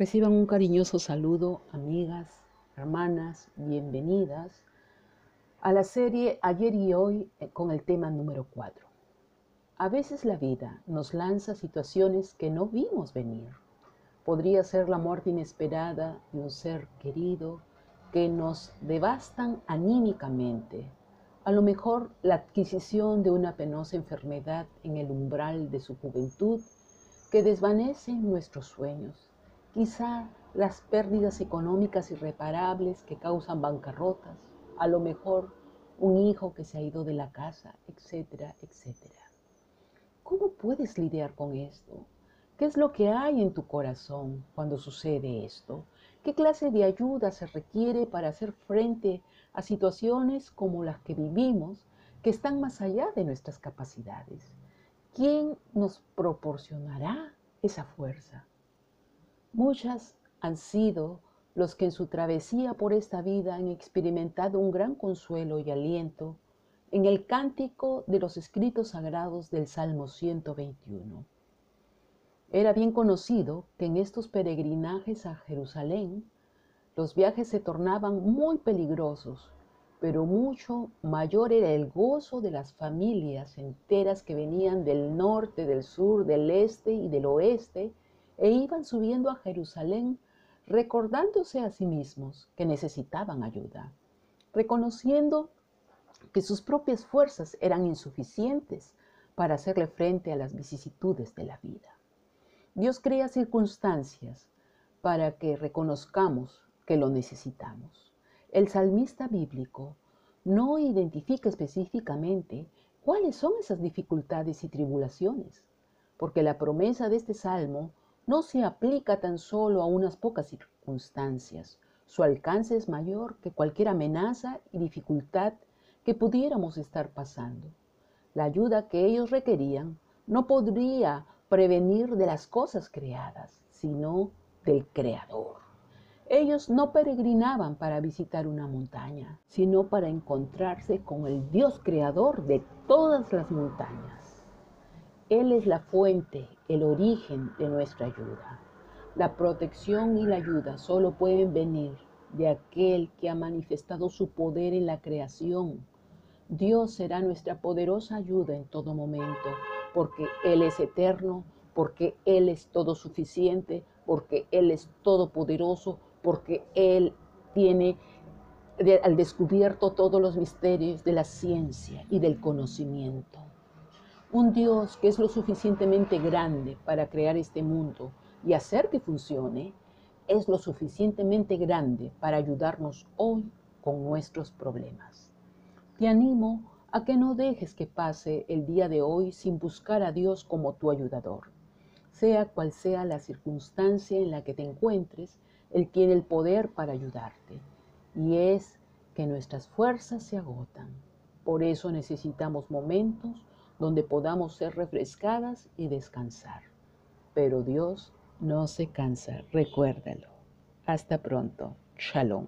Reciban un cariñoso saludo, amigas, hermanas, bienvenidas a la serie Ayer y Hoy eh, con el tema número 4. A veces la vida nos lanza situaciones que no vimos venir. Podría ser la muerte inesperada de un ser querido que nos devastan anímicamente. A lo mejor la adquisición de una penosa enfermedad en el umbral de su juventud que desvanece nuestros sueños. Quizá las pérdidas económicas irreparables que causan bancarrotas. A lo mejor un hijo que se ha ido de la casa, etcétera, etcétera. ¿Cómo puedes lidiar con esto? ¿Qué es lo que hay en tu corazón cuando sucede esto? ¿Qué clase de ayuda se requiere para hacer frente a situaciones como las que vivimos que están más allá de nuestras capacidades? ¿Quién nos proporcionará esa fuerza? Muchas han sido los que en su travesía por esta vida han experimentado un gran consuelo y aliento en el cántico de los escritos sagrados del Salmo 121. Era bien conocido que en estos peregrinajes a Jerusalén los viajes se tornaban muy peligrosos, pero mucho mayor era el gozo de las familias enteras que venían del norte, del sur, del este y del oeste e iban subiendo a Jerusalén recordándose a sí mismos que necesitaban ayuda, reconociendo que sus propias fuerzas eran insuficientes para hacerle frente a las vicisitudes de la vida. Dios crea circunstancias para que reconozcamos que lo necesitamos. El salmista bíblico no identifica específicamente cuáles son esas dificultades y tribulaciones, porque la promesa de este salmo no se aplica tan solo a unas pocas circunstancias. Su alcance es mayor que cualquier amenaza y dificultad que pudiéramos estar pasando. La ayuda que ellos requerían no podría prevenir de las cosas creadas, sino del Creador. Ellos no peregrinaban para visitar una montaña, sino para encontrarse con el Dios creador de todas las montañas. Él es la fuente, el origen de nuestra ayuda. La protección y la ayuda solo pueden venir de aquel que ha manifestado su poder en la creación. Dios será nuestra poderosa ayuda en todo momento porque Él es eterno, porque Él es todo suficiente, porque Él es todopoderoso, porque Él tiene al descubierto todos los misterios de la ciencia y del conocimiento. Un Dios que es lo suficientemente grande para crear este mundo y hacer que funcione, es lo suficientemente grande para ayudarnos hoy con nuestros problemas. Te animo a que no dejes que pase el día de hoy sin buscar a Dios como tu ayudador. Sea cual sea la circunstancia en la que te encuentres, Él tiene el poder para ayudarte. Y es que nuestras fuerzas se agotan. Por eso necesitamos momentos donde podamos ser refrescadas y descansar. Pero Dios no se cansa, recuérdalo. Hasta pronto. Shalom.